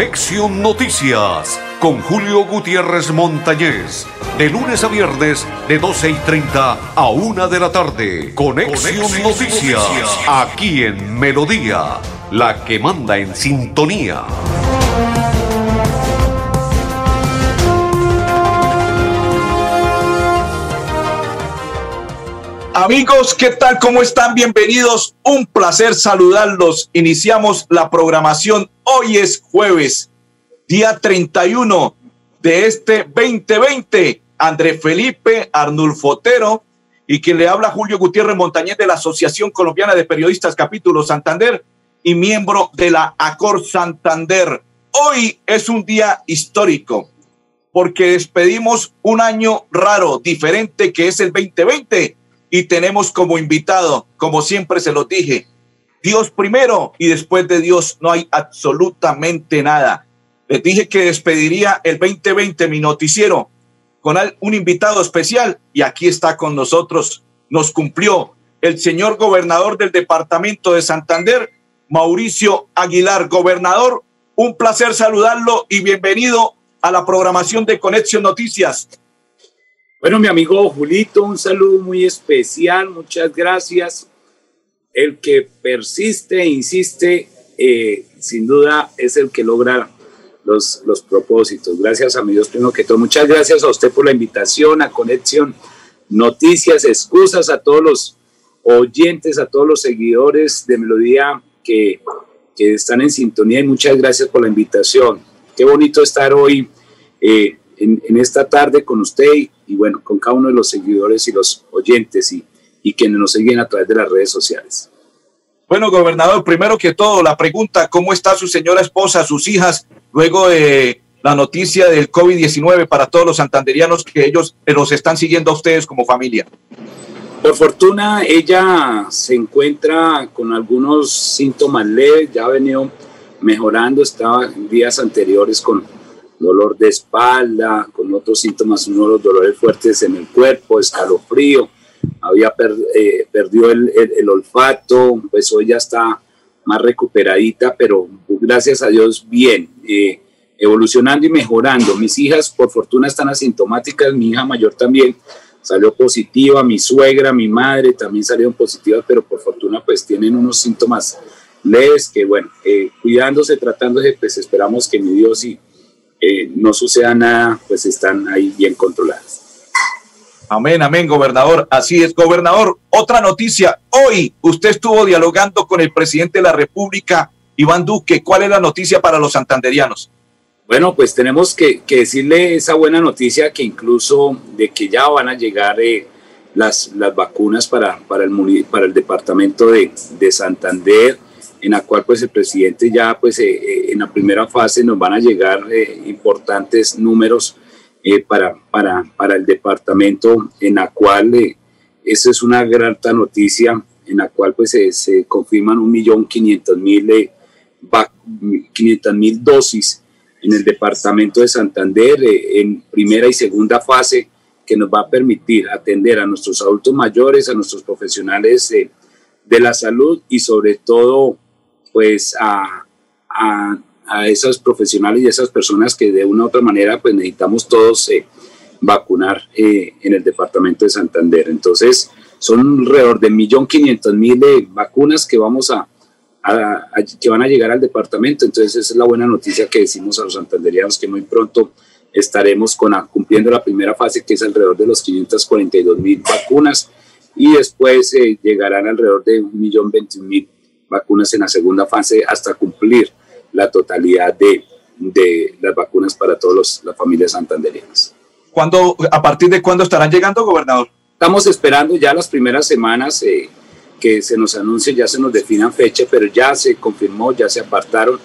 Conexión Noticias con Julio Gutiérrez Montañez. De lunes a viernes de 12 y 30 a 1 de la tarde. Conexión, Noticias, aquí en Melodía, la que manda en sintonía. Amigos, ¿qué tal? ¿Cómo están? Bienvenidos. Un placer saludarlos. Iniciamos la programación. Hoy es jueves, día 31 de este 2020. André Felipe Arnulfo Otero y quien le habla Julio Gutiérrez Montañez de la Asociación Colombiana de Periodistas Capítulo Santander y miembro de la ACOR Santander. Hoy es un día histórico porque despedimos un año raro, diferente que es el 2020 y tenemos como invitado, como siempre se lo dije, Dios primero y después de Dios no hay absolutamente nada. Les dije que despediría el 2020 mi noticiero con un invitado especial y aquí está con nosotros. Nos cumplió el señor gobernador del departamento de Santander, Mauricio Aguilar. Gobernador, un placer saludarlo y bienvenido a la programación de Conexión Noticias. Bueno, mi amigo Julito, un saludo muy especial, muchas gracias. El que persiste e insiste, eh, sin duda, es el que logra los, los propósitos. Gracias a mi Dios, primero que todo. Muchas gracias a usted por la invitación, a Conexión Noticias, excusas a todos los oyentes, a todos los seguidores de Melodía que, que están en sintonía y muchas gracias por la invitación. Qué bonito estar hoy eh, en, en, esta tarde con usted bueno, con cada uno de los seguidores y los oyentes y, y quienes nos siguen a través de las redes sociales. Bueno, gobernador, primero que todo, la pregunta, ¿cómo está su señora esposa, sus hijas, luego de la noticia del COVID-19 para todos los santanderianos que ellos los están siguiendo a ustedes como familia? Por fortuna, ella se encuentra con algunos síntomas leves, ya ha venido mejorando, estaba en días anteriores con dolor de espalda, con otros síntomas, uno de los dolores fuertes en el cuerpo, escalofrío, había eh, perdió el, el, olfato, pues hoy ya está más recuperadita, pero gracias a Dios bien, eh, evolucionando y mejorando. Mis hijas, por fortuna, están asintomáticas, mi hija mayor también salió positiva, mi suegra, mi madre también salieron positivas, pero por fortuna pues tienen unos síntomas leves que bueno, eh, cuidándose, tratándose, pues esperamos que mi Dios y eh, no suceda nada, pues están ahí bien controladas. Amén, amén, gobernador. Así es, gobernador. Otra noticia. Hoy usted estuvo dialogando con el presidente de la República, Iván Duque. ¿Cuál es la noticia para los santanderianos? Bueno, pues tenemos que, que decirle esa buena noticia que incluso de que ya van a llegar eh, las, las vacunas para, para, el, para el departamento de, de Santander en la cual pues el presidente ya pues eh, eh, en la primera fase nos van a llegar eh, importantes números para, para, para, el departamento, en la cual esa es una gran noticia, en la cual pues se confirman un millón quinientos mil mil dosis en el departamento de Santander en primera y segunda fase que nos va a permitir atender a nuestros adultos mayores, a nuestros profesionales de la salud y sobre todo pues a, a, a, esos profesionales y esas personas que de una u otra manera pues necesitamos todos eh, vacunar eh, en el departamento de Santander. Entonces son alrededor de 1.500.000 vacunas que vamos a, a, que van a llegar al departamento. Entonces es la buena noticia que decimos a los santanderianos que muy pronto estaremos con, cumpliendo la primera fase que es alrededor de los 542.000 vacunas y después eh, llegarán alrededor de 1.021.000 vacunas en la segunda fase hasta cumplir la totalidad de, de las vacunas para todas las familias santanderianas. ¿Cuándo, ¿A partir de cuándo estarán llegando, gobernador? Estamos esperando ya las primeras semanas eh, que se nos anuncie, ya se nos definan fecha, pero ya se confirmó, ya se apartaron,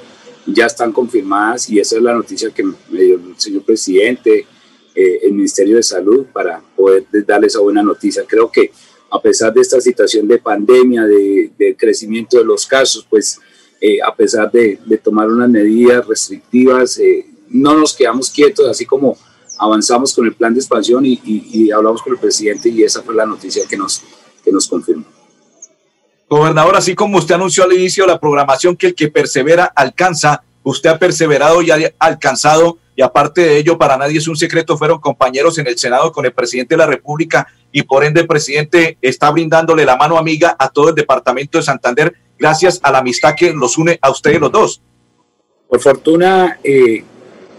ya están confirmadas y esa es la noticia que me dio el señor presidente, eh, el Ministerio de Salud, para poder darle esa buena noticia. Creo que a pesar de esta situación de pandemia, de, crecimiento de los casos, pues eh, a pesar de, tomar unas medidas restrictivas, eh, no nos quedamos quietos, así como avanzamos con el plan de expansión y, hablamos con el presidente y esa fue la noticia que nos, que nos confirmó. Gobernador, así como usted anunció al inicio de la programación que el que persevera alcanza, usted ha perseverado y ha alcanzado, y aparte de ello, para nadie es un secreto, fueron compañeros en el Senado con el presidente de la República y por ende el presidente está brindándole la mano amiga a todo el departamento de Santander gracias a la amistad que los une a ustedes los dos. Por fortuna, eh,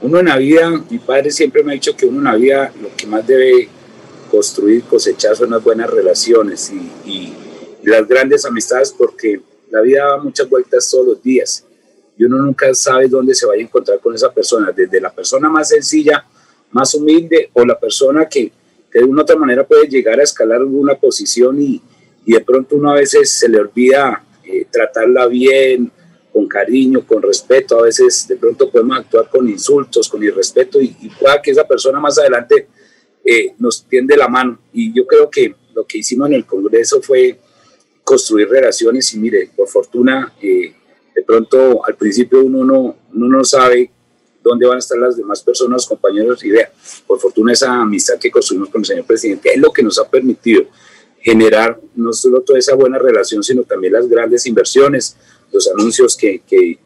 uno en la vida, mi padre siempre me ha dicho que uno en la vida lo que más debe construir, cosechar son las buenas relaciones y, y las grandes amistades porque la vida da muchas vueltas todos los días y uno nunca sabe dónde se vaya a encontrar con esa persona, desde la persona más sencilla, más humilde o la persona que, de una otra manera puede llegar a escalar alguna posición y, y de pronto uno a veces se le olvida eh, tratarla bien, con cariño, con respeto, a veces de pronto podemos actuar con insultos, con irrespeto y, pueda que esa persona más adelante eh, nos tiende la mano. Y yo creo que lo que hicimos en el Congreso fue construir relaciones y mire, por fortuna, eh, de pronto al principio uno no, no sabe dónde van a estar las demás personas, compañeros, y vea, por fortuna esa amistad que construimos con el señor presidente es lo que nos ha permitido generar no solo toda esa buena relación, sino también las grandes inversiones, los anuncios que,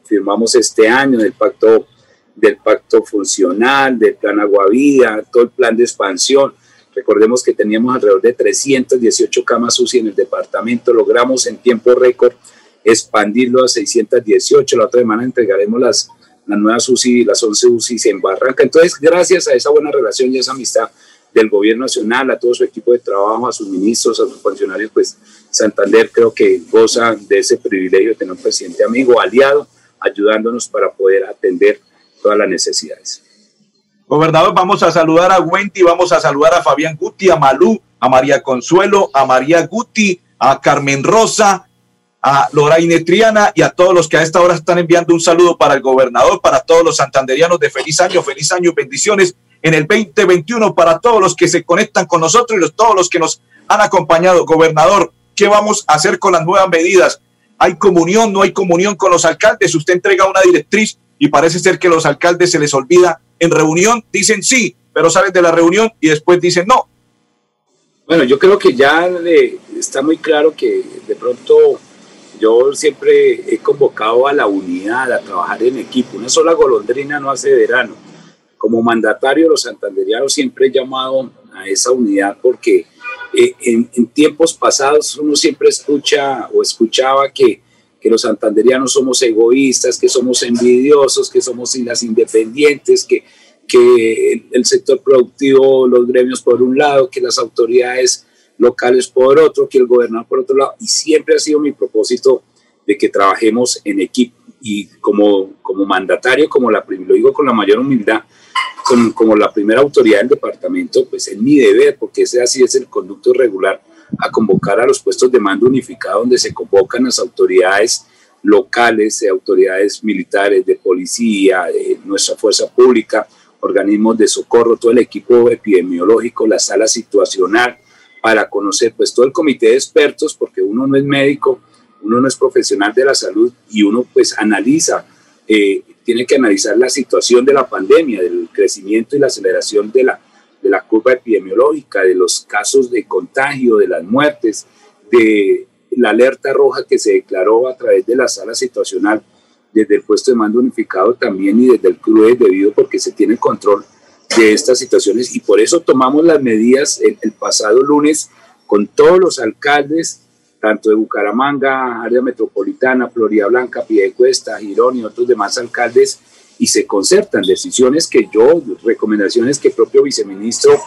firmamos este año del pacto, del pacto funcional, del plan Aguavida, todo el plan de expansión. Recordemos que teníamos alrededor de 318 camas UCI en el departamento, logramos en tiempo récord expandirlo a 618, la otra semana entregaremos las, las nuevas UCI, las 11 UCI en Barranca. Entonces, gracias a esa buena relación y esa amistad, del gobierno nacional, a todo su equipo de trabajo, a sus ministros, a sus funcionarios, pues Santander creo que goza de ese privilegio de tener un presidente amigo, aliado, ayudándonos para poder atender todas las necesidades. Gobernador, vamos a saludar a Wendy, vamos a saludar a Fabián Guti, a Malú, a María Consuelo, a María Guti, a Carmen Rosa, a Loraine Triana y a todos los que a esta hora están enviando un saludo para el gobernador, para todos los santanderianos de feliz año, feliz año, bendiciones en el 2021 para todos los que se conectan con nosotros y los, todos los que nos han acompañado. Gobernador, ¿qué vamos a hacer con las nuevas medidas? ¿Hay comunión? ¿No hay comunión con los alcaldes? Usted entrega una directriz y parece ser que los alcaldes se les olvida en reunión, dicen sí, pero salen de la reunión y después dicen no. Bueno, yo creo que ya está muy claro que de pronto yo siempre he convocado a la unidad, a trabajar en equipo. Una sola golondrina no hace verano como mandatario de los santanderianos siempre he llamado a esa unidad porque eh, en, tiempos pasados uno siempre escucha o escuchaba que, que, los santanderianos somos egoístas, que somos envidiosos, que somos las independientes, que, que el, sector productivo, los gremios por un lado, que las autoridades locales por otro, que el gobernador por otro lado. Y siempre ha sido mi propósito de que trabajemos en equipo. Y como, como mandatario, como la, lo digo con la mayor humildad, como, la primera autoridad del departamento, pues es mi deber, porque ese así es el conducto regular, a convocar a los puestos de mando unificado donde se convocan las autoridades locales, autoridades militares, de policía, de nuestra fuerza pública, organismos de socorro, todo el equipo epidemiológico, la sala situacional, para conocer pues todo el comité de expertos, porque uno no es médico, uno no es profesional de la salud y uno pues analiza eh, tiene que analizar la situación de la pandemia, del crecimiento y la aceleración de la, de la curva epidemiológica, de los casos de contagio, de las muertes, de la alerta roja que se declaró a través de la sala situacional desde el puesto de mando unificado también y desde el CRUE debido porque se tiene control de estas situaciones y por eso tomamos las medidas el, pasado lunes con todos los alcaldes tanto de Bucaramanga, área metropolitana, Florida Blanca, Piedecuesta, Girón y otros demás alcaldes, y se concertan decisiones que yo, recomendaciones que el propio viceministro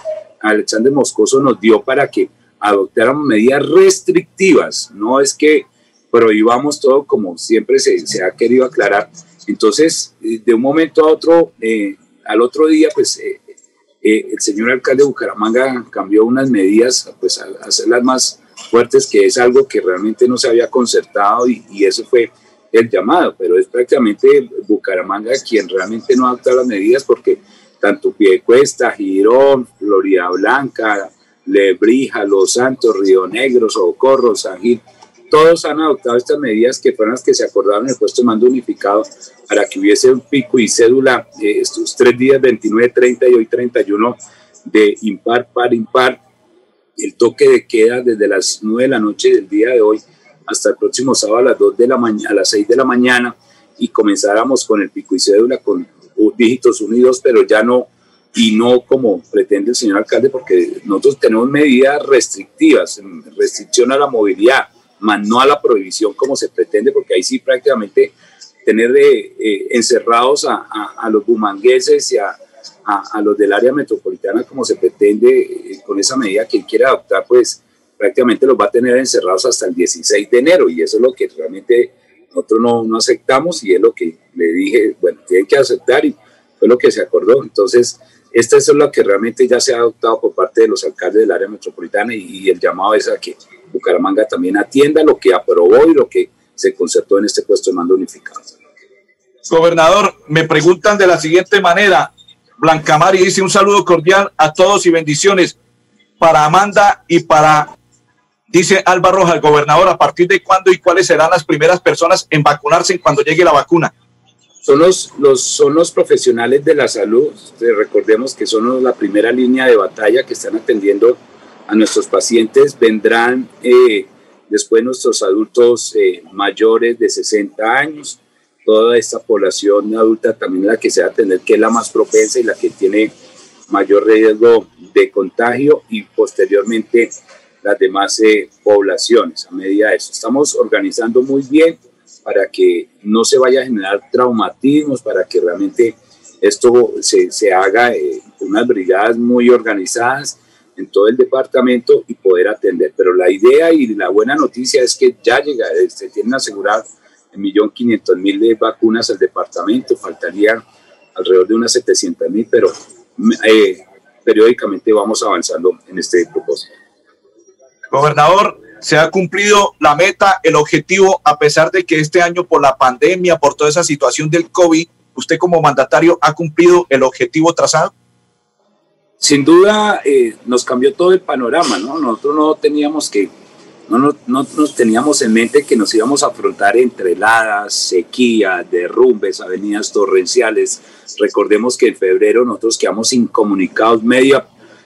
Alexander Moscoso nos dio para que adoptáramos medidas restrictivas, no es que prohibamos todo como siempre se, se ha querido aclarar. Entonces, de un momento a otro, eh, al otro día, pues eh, el señor alcalde de Bucaramanga cambió unas medidas, pues a hacerlas más fuertes, que es algo que realmente no se había concertado y, y eso fue el llamado, pero es prácticamente Bucaramanga quien realmente no adopta las medidas porque tanto Piedecuesta, Girón, Florida Blanca, Lebrija, Los Santos, Río Negro, Socorro, San Gil, todos han adoptado estas medidas que fueron las que se acordaron en el puesto de mando unificado para que hubiese un pico y cédula eh, estos tres días, 29, 30 y hoy 31 de impar, par, impar, el toque de queda desde las 9 de la noche del día de hoy hasta el próximo sábado a las 2 de la mañana, a las 6 de la mañana y comenzáramos con el pico y cédula con dígitos unidos, pero ya no, y no como pretende el señor alcalde, porque nosotros tenemos medidas restrictivas, restricción a la movilidad, más no a la prohibición como se pretende, porque ahí sí prácticamente tener de, eh, encerrados a, a, los bumangueses y a, a, los del área metropolitana como se pretende eh, con esa medida que él quiere adoptar, pues prácticamente los va a tener encerrados hasta el 16 de enero y eso es lo que realmente nosotros no, no aceptamos y es lo que le dije, bueno, tienen que aceptar y fue lo que se acordó. Entonces, esto es lo que realmente ya se ha adoptado por parte de los alcaldes del área metropolitana y, el llamado es a que Bucaramanga también atienda lo que aprobó y lo que se concertó en este puesto de mando unificado. Gobernador, me preguntan de la siguiente manera. Blanca Mari dice un saludo cordial a todos y bendiciones para Amanda y para, dice Alba Rojas, gobernador, ¿a partir de cuándo y cuáles serán las primeras personas en vacunarse cuando llegue la vacuna? Son los, los, son los profesionales de la salud, recordemos que son la primera línea de batalla que están atendiendo a nuestros pacientes, vendrán eh, después nuestros adultos eh, mayores de 60 años, toda esta población adulta también la que se va a tener, que es la más propensa y la que tiene mayor riesgo de contagio y posteriormente las demás eh, poblaciones a medida de eso. Estamos organizando muy bien para que no se vaya a generar traumatismos, para que realmente esto se, se haga eh, unas brigadas muy organizadas en todo el departamento y poder atender. Pero la idea y la buena noticia es que ya llega, se tienen asegurado millón quinientos mil de vacunas al departamento, faltarían alrededor de unas 700 mil, pero eh, periódicamente vamos avanzando en este propósito. Gobernador, se ha cumplido la meta, el objetivo, a pesar de que este año por la pandemia, por toda esa situación del COVID, usted como mandatario ha cumplido el objetivo trazado? Sin duda eh, nos cambió todo el panorama, ¿no? Nosotros no teníamos que no, no, nos teníamos en mente que nos íbamos a afrontar entre heladas, sequía, derrumbes, avenidas torrenciales. Recordemos que en febrero nosotros quedamos incomunicados, medio,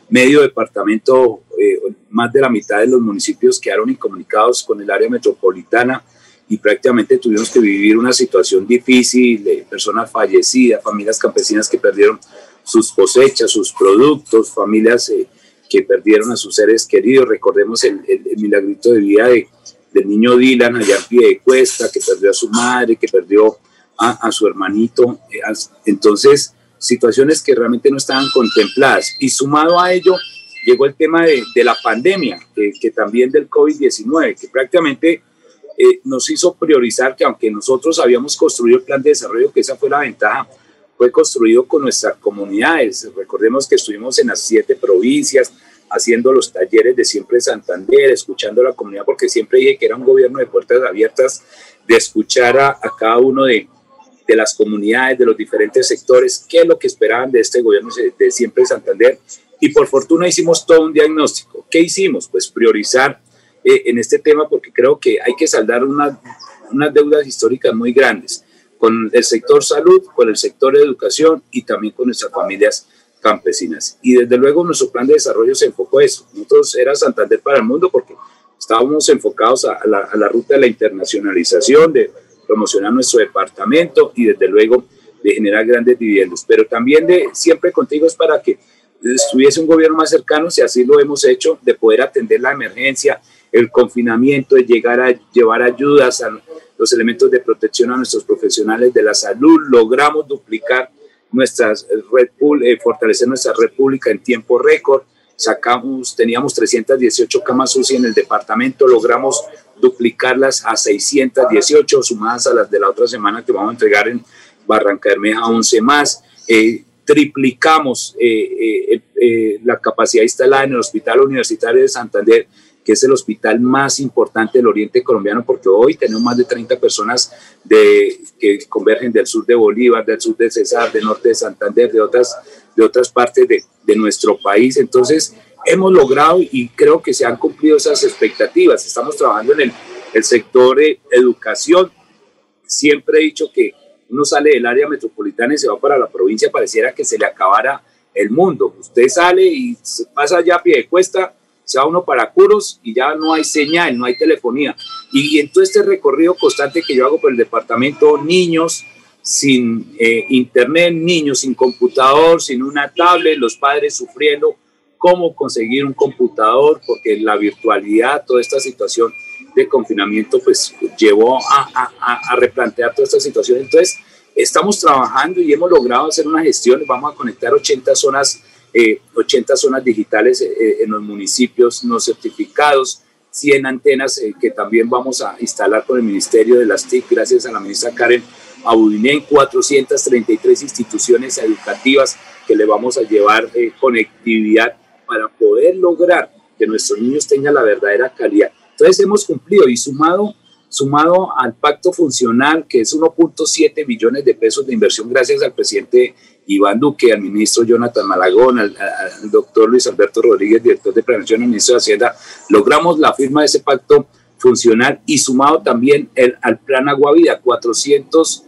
medio departamento, eh, más de la mitad de los municipios quedaron incomunicados con el área metropolitana y prácticamente tuvimos que vivir una situación difícil de personas fallecidas, familias campesinas que perdieron sus cosechas, sus productos, familias... Eh, que perdieron a sus seres queridos. Recordemos el, el, milagrito de vida de, del niño Dylan allá en pie de cuesta, que perdió a su madre, que perdió a, a su hermanito. Eh, entonces, situaciones que realmente no estaban contempladas. Y sumado a ello, llegó el tema de, de la pandemia, que, que, también del COVID-19, que prácticamente eh, nos hizo priorizar que aunque nosotros habíamos construido el plan de desarrollo, que esa fue la ventaja, fue construido con nuestras comunidades. Recordemos que estuvimos en las siete provincias haciendo los talleres de siempre Santander, escuchando a la comunidad, porque siempre dije que era un gobierno de puertas abiertas, de escuchar a, cada uno de, de, las comunidades, de los diferentes sectores, qué es lo que esperaban de este gobierno de siempre Santander. Y por fortuna hicimos todo un diagnóstico. ¿Qué hicimos? Pues priorizar eh, en este tema porque creo que hay que saldar unas deudas históricas muy grandes con el sector salud, con el sector educación y también con nuestras familias campesinas. Y desde luego nuestro plan de desarrollo se enfocó a eso. Nosotros era Santander para el mundo porque estábamos enfocados a la, a la ruta de la internacionalización, de promocionar nuestro departamento y desde luego de generar grandes dividendos. Pero también de siempre contigo es para que estuviese un gobierno más cercano, si así lo hemos hecho, de poder atender la emergencia, el confinamiento, de llegar a llevar ayudas a los elementos de protección a nuestros profesionales de la salud, logramos duplicar nuestras red eh, fortalecer nuestra república en tiempo récord, sacamos, teníamos 318 camas UCI en el departamento, logramos duplicarlas a 618, sumadas a las de la otra semana que vamos a entregar en Barranca Bermeja 11 más. Eh, triplicamos eh, la capacidad instalada en el Hospital Universitario de Santander que es el hospital más importante del oriente colombiano, porque hoy tenemos más de 30 personas de, que convergen del sur de Bolívar, del sur de Cesar, del norte de Santander, de otras, de otras partes de, de nuestro país. Entonces, hemos logrado y creo que se han cumplido esas expectativas. Estamos trabajando en el, el sector de educación. Siempre he dicho que uno sale del área metropolitana y se va para la provincia, pareciera que se le acabara el mundo. Usted sale y pasa allá a pie de cuesta se va uno para Curos y ya no hay señal, no hay telefonía. Y, en todo este recorrido constante que yo hago por el departamento, niños sin eh, internet, niños sin computador, sin una tablet, los padres sufriendo cómo conseguir un computador, porque la virtualidad, toda esta situación de confinamiento, pues llevó a, a, a replantear toda esta situación. Entonces, estamos trabajando y hemos logrado hacer una gestión, vamos a conectar 80 zonas, 80 eh, zonas digitales eh, en los municipios no certificados, 100 antenas eh, que también vamos a instalar con el Ministerio de las TIC, gracias a la ministra Karen Abudiné, 433 instituciones educativas que le vamos a llevar conectividad para poder lograr que nuestros niños tengan la verdadera calidad. Entonces hemos cumplido y sumado, sumado al pacto funcional, que es 1.7 billones de pesos de inversión gracias al presidente Iván Duque, al ministro Jonathan Malagón, al, doctor Luis Alberto Rodríguez, director de Prevención y ministro de Hacienda, logramos la firma de ese pacto funcional y sumado también al plan Agua Vida, 400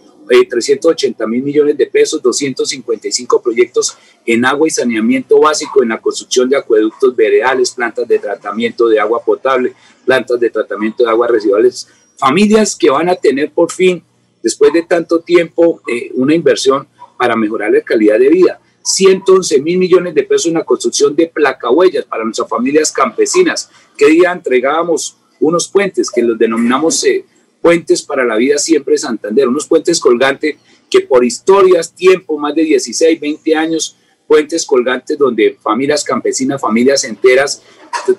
380 mil millones de pesos, 255 proyectos en agua y saneamiento básico, en la construcción de acueductos veredales, plantas de tratamiento de agua potable, plantas de tratamiento de aguas residuales, familias que van a tener por fin, después de tanto tiempo, eh, una inversión para mejorar la calidad de vida. 111 mil millones de pesos en la construcción de placahuellas para nuestras familias campesinas. ¿Qué día entregábamos unos puentes que los denominamos eh, Puentes para la Vida Siempre Santander, unos puentes colgantes que por historias, tiempo, más de 16, 20 años, puentes colgantes donde familias campesinas, familias enteras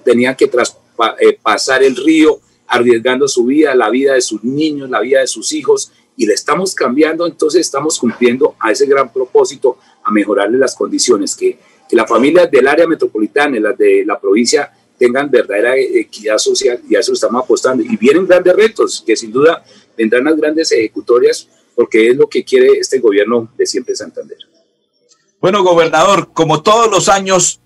tenían que eh, pasar el río arriesgando su vida, la vida de sus niños, la vida de sus hijos, y le estamos cambiando, entonces estamos cumpliendo a ese gran propósito, a mejorarle las condiciones, que, que las familias del área metropolitana, las de la provincia, tengan verdadera equidad social y a eso estamos apostando. Y vienen grandes retos, que sin duda vendrán las grandes ejecutorias, porque es lo que quiere este gobierno de siempre Santander. Bueno, gobernador, como todos los años,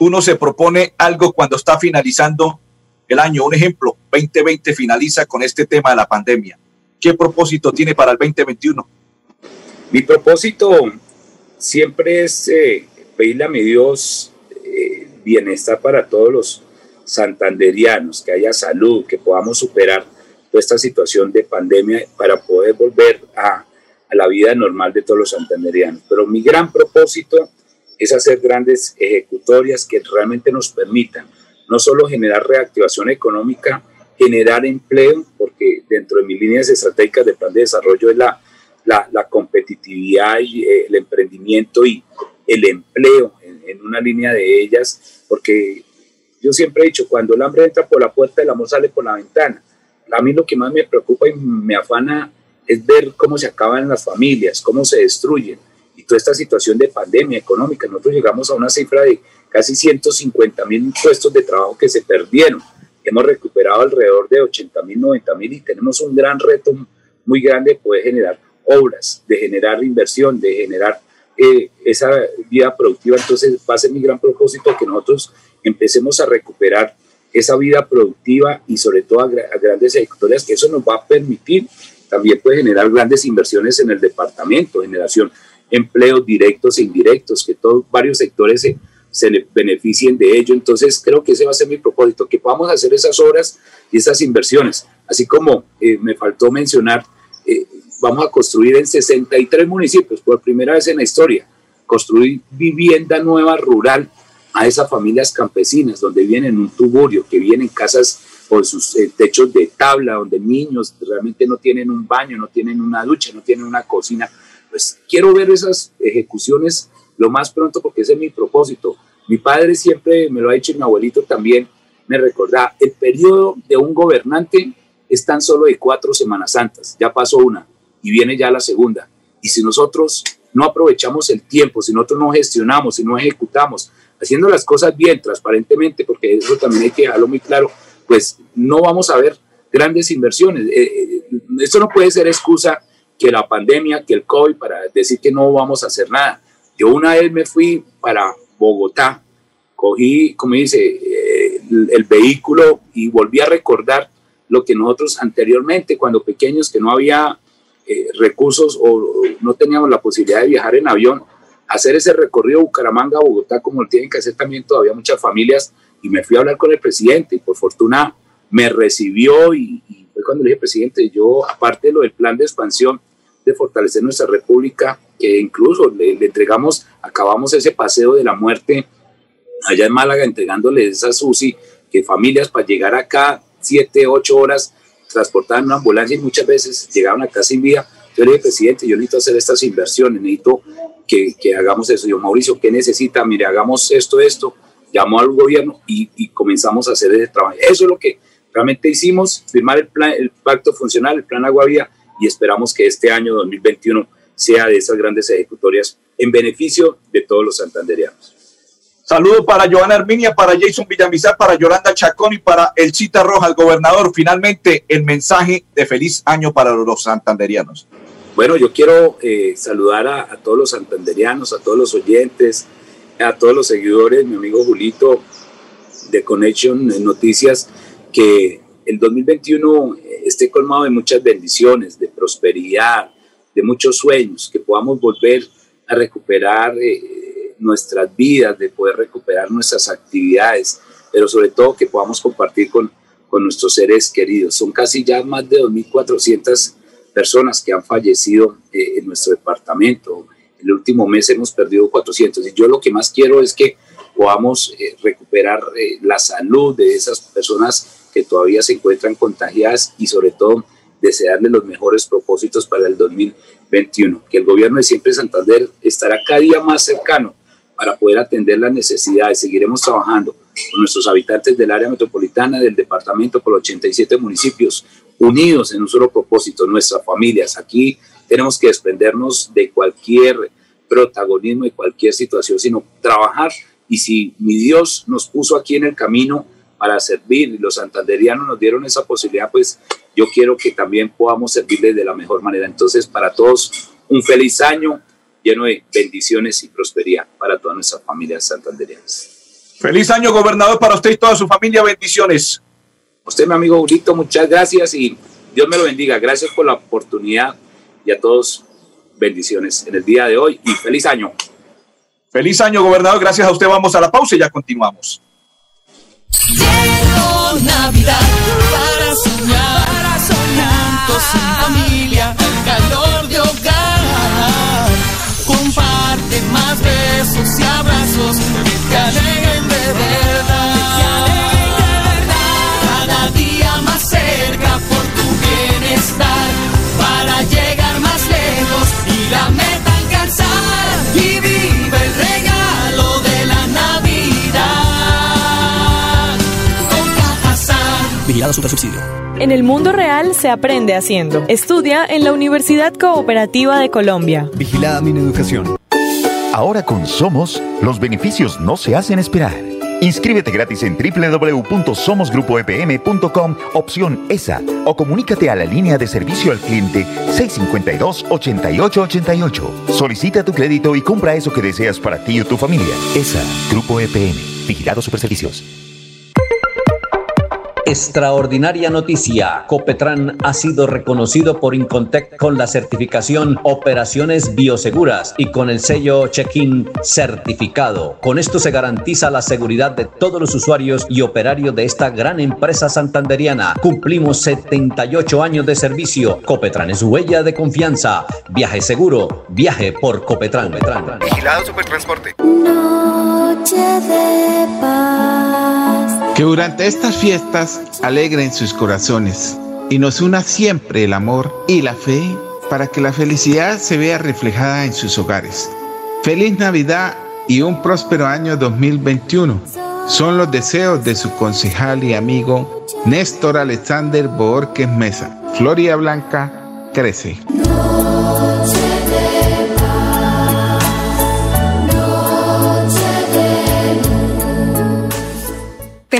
uno se propone algo cuando está finalizando el año. Un ejemplo, 2020 finaliza con este tema de la pandemia. ¿Qué propósito tiene para el 2021? Mi propósito siempre es eh, pedirle a mi Dios eh, bienestar para todos los santanderianos, que haya salud, que podamos superar toda esta situación de pandemia para poder volver a, a la vida normal de todos los santanderianos. Pero mi gran propósito es hacer grandes ejecutorias que realmente nos permitan no solo generar reactivación económica, generar empleo, porque dentro de mis líneas estratégicas de plan de desarrollo es la, la, la competitividad y eh, el emprendimiento y el empleo en una línea de ellas, porque yo siempre he dicho, cuando el hambre entra por la puerta, el amor sale por la ventana. A mí lo que más me preocupa y me afana es ver cómo se acaban las familias, cómo se destruyen. Y toda esta situación de pandemia económica, nosotros llegamos a una cifra de casi 150 mil puestos de trabajo que se perdieron. Hemos recuperado alrededor de 80 mil, 90 mil y tenemos un gran reto muy grande de poder generar obras, de generar inversión, de generar eh, esa vida productiva. Entonces va a ser mi gran propósito que nosotros empecemos a recuperar esa vida productiva y sobre todo a, grandes ejecutorias, que eso nos va a permitir también puede generar grandes inversiones en el departamento, generación empleos directos e indirectos, que todos varios sectores se, se beneficien de ello. Entonces creo que ese va a ser mi propósito, que podamos hacer esas obras y esas inversiones. Así como eh, me faltó mencionar, eh, vamos a construir en 63 municipios, por primera vez en la historia, construir vivienda nueva rural a esas familias campesinas, donde vienen un tuburio, que vienen casas con sus eh, techos de tabla, donde niños realmente no tienen un baño, no tienen una ducha, no tienen una cocina. Pues quiero ver esas ejecuciones lo más pronto porque ese es mi propósito. Mi padre siempre me lo ha dicho y mi abuelito también me recordaba, el periodo de un gobernante es tan solo de cuatro Semanas Santas, ya pasó una, y viene ya la segunda. Y si nosotros no aprovechamos el tiempo, si nosotros no gestionamos, si no ejecutamos, haciendo las cosas bien, transparentemente, porque eso también hay que dejarlo muy claro, pues no vamos a ver grandes inversiones. Eh, eh, esto no puede ser excusa que la pandemia, que el COVID, para decir que no vamos a hacer nada. Yo una vez me fui para Bogotá, cogí, como dice, eh, el vehículo y volví a recordar lo que nosotros anteriormente, cuando pequeños, que no había eh, recursos o, no teníamos la posibilidad de viajar en avión, hacer ese recorrido Bucaramanga-Bogotá, como lo tienen que hacer también todavía muchas familias, y me fui a hablar con el presidente y por fortuna me recibió y, fue cuando le dije, presidente, yo aparte de lo del plan de expansión, de fortalecer nuestra república, que incluso le, entregamos, acabamos ese paseo de la muerte allá en Málaga entregándole esa SUSI, que familias para llegar acá siete, ocho horas transportaban una ambulancia y muchas veces llegaban acá sin vida. Yo le dije, presidente, yo necesito hacer estas inversiones, necesito que, que hagamos eso. Yo, Mauricio, ¿qué necesita? Mire, hagamos esto, esto. Llamó al gobierno y, y comenzamos a hacer ese trabajo. Eso es lo que realmente hicimos, firmar el, plan, el pacto funcional, el plan Agua Vía, y esperamos que este año 2021 sea de esas grandes ejecutorias en beneficio de todos los santanderianos. Saludo para Joana Herminia, para Jason Villamizar, para Yolanda Chacón y para El Chita Roja, el gobernador. Finalmente, el mensaje de feliz año para los santanderianos. Bueno, yo quiero eh, saludar a, a, todos los santanderianos, a todos los oyentes, a todos los seguidores, mi amigo Julito de Connection Noticias, que el 2021 esté colmado de muchas bendiciones, de prosperidad, de muchos sueños, que podamos volver a recuperar eh, nuestras vidas, de poder recuperar nuestras actividades, pero sobre todo que podamos compartir con, con nuestros seres queridos. Son casi ya más de 2.400 personas que han fallecido eh, en nuestro departamento. El último mes hemos perdido 400 y yo lo que más quiero es que podamos eh, recuperar la salud de esas personas que todavía se encuentran contagiadas y sobre todo desearle los mejores propósitos para el 2021. Que el gobierno de Siempre Santander estará cada día más cercano para poder atender las necesidades. Seguiremos trabajando con nuestros habitantes del área metropolitana, del departamento, por 87 municipios, unidos en un solo propósito, nuestras familias. Aquí tenemos que desprendernos de cualquier protagonismo, de cualquier situación, sino trabajar. Y si mi Dios nos puso aquí en el camino, para servir y los santanderianos nos dieron esa posibilidad, pues yo quiero que también podamos servirles de la mejor manera. Entonces, para todos, un feliz año lleno de bendiciones y prosperidad para todas nuestras familias santanderianas. Feliz año, gobernador, para usted y toda su familia. Bendiciones. usted, mi amigo Julito, muchas gracias y Dios me lo bendiga. Gracias por la oportunidad y a todos bendiciones en el día de hoy y feliz año. Feliz año, gobernador. Gracias a usted. Vamos a la pausa y ya continuamos. Vigilado Supersubsidio. En el mundo real se aprende haciendo. Estudia en la Universidad Cooperativa de Colombia. Vigilada mi educación. Ahora con Somos, los beneficios no se hacen esperar. Inscríbete gratis en www.somosgrupoepm.com, opción ESA, o comunícate a la línea de servicio al cliente 652-8888. Solicita tu crédito y compra eso que deseas para ti o tu familia. ESA, Grupo EPM, Vigilado Superservicios. Extraordinaria noticia. Copetran ha sido reconocido por Incontec con la certificación Operaciones Bioseguras y con el sello Check-in certificado. Con esto se garantiza la seguridad de todos los usuarios y operarios de esta gran empresa santanderiana. Cumplimos 78 años de servicio. Copetran es huella de confianza. Viaje seguro. Viaje por Copetran. Vigilado Supertransporte. Noche de paz. Que durante estas fiestas alegren sus corazones y nos una siempre el amor y la fe para que la felicidad se vea reflejada en sus hogares. Feliz Navidad y un próspero año 2021. Son los deseos de su concejal y amigo Néstor Alexander Borges Mesa. Floria Blanca crece.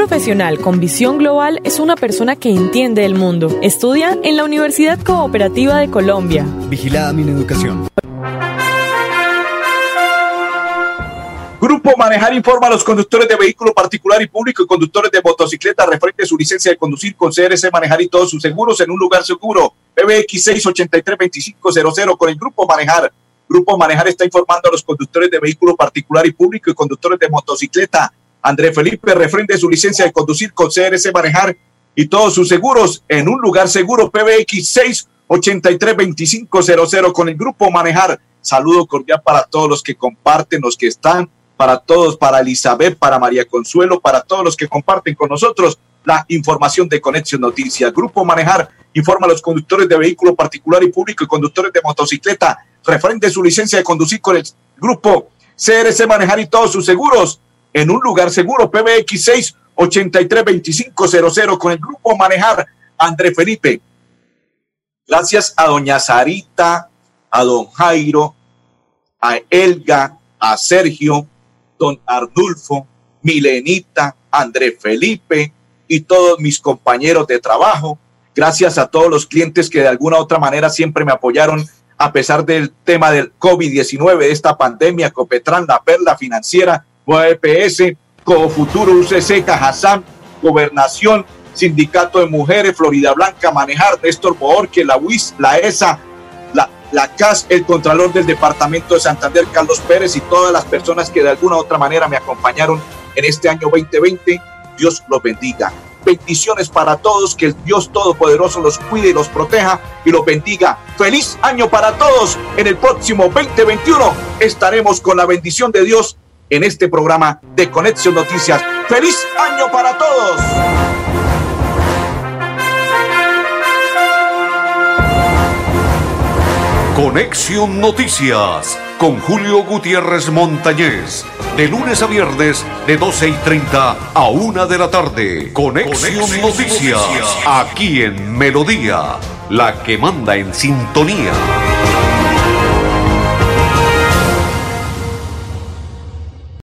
profesional con visión global es una persona que entiende el mundo. Estudia en la Universidad Cooperativa de Colombia. Vigilada mi educación. Grupo Manejar informa a los conductores de vehículo particular y público y conductores de motocicleta referente a su licencia de conducir con CRC Manejar y todos sus seguros en un lugar seguro. PBX 683-2500 con el Grupo Manejar. Grupo Manejar está informando a los conductores de vehículo particular y público y conductores de motocicleta. André Felipe refrende su licencia de conducir con CRC Manejar y todos sus seguros en un lugar seguro. PBX 683-2500 con el Grupo Manejar. Saludo cordial para todos los que comparten, los que están para todos, para Elizabeth, para María Consuelo, para todos los que comparten con nosotros la información de Conexión Noticias. Grupo Manejar informa a los conductores de vehículo particular y público y conductores de motocicleta referente a su licencia de conducir con el grupo CRC Manejar y todos sus seguros en un lugar seguro. PBX 6 832500 con el grupo Manejar André Felipe. Gracias a doña Sarita, a don Jairo, a Elga, a Sergio, don Ardulfo, Milenita, André Felipe y todos mis compañeros de trabajo. Gracias a todos los clientes que de alguna u otra manera siempre me apoyaron a pesar del tema del COVID-19, de esta pandemia, Copetran, La Perla Financiera, OEPS, Cofuturo, UCC, Cajazán, Gobernación, Sindicato de Mujeres, Florida Blanca, Manejar, Néstor Boorque, la UIS, la ESA, la, la CAS, el Contralor del Departamento de Santander, Carlos Pérez y todas las personas que de alguna u otra manera me acompañaron en este año 2020. Dios los bendiga. Bendiciones para todos, que Dios Todopoderoso los cuide y los proteja y los bendiga. Feliz año para todos. En el próximo 2021 estaremos con la bendición de Dios en este programa de Conexión Noticias. ¡Feliz año para todos! Conexión Noticias con Julio Gutiérrez Montañez. De lunes a viernes, de 12 y 30 a 1 de la tarde. Conexión, Noticias, aquí en Melodía, la que manda en sintonía.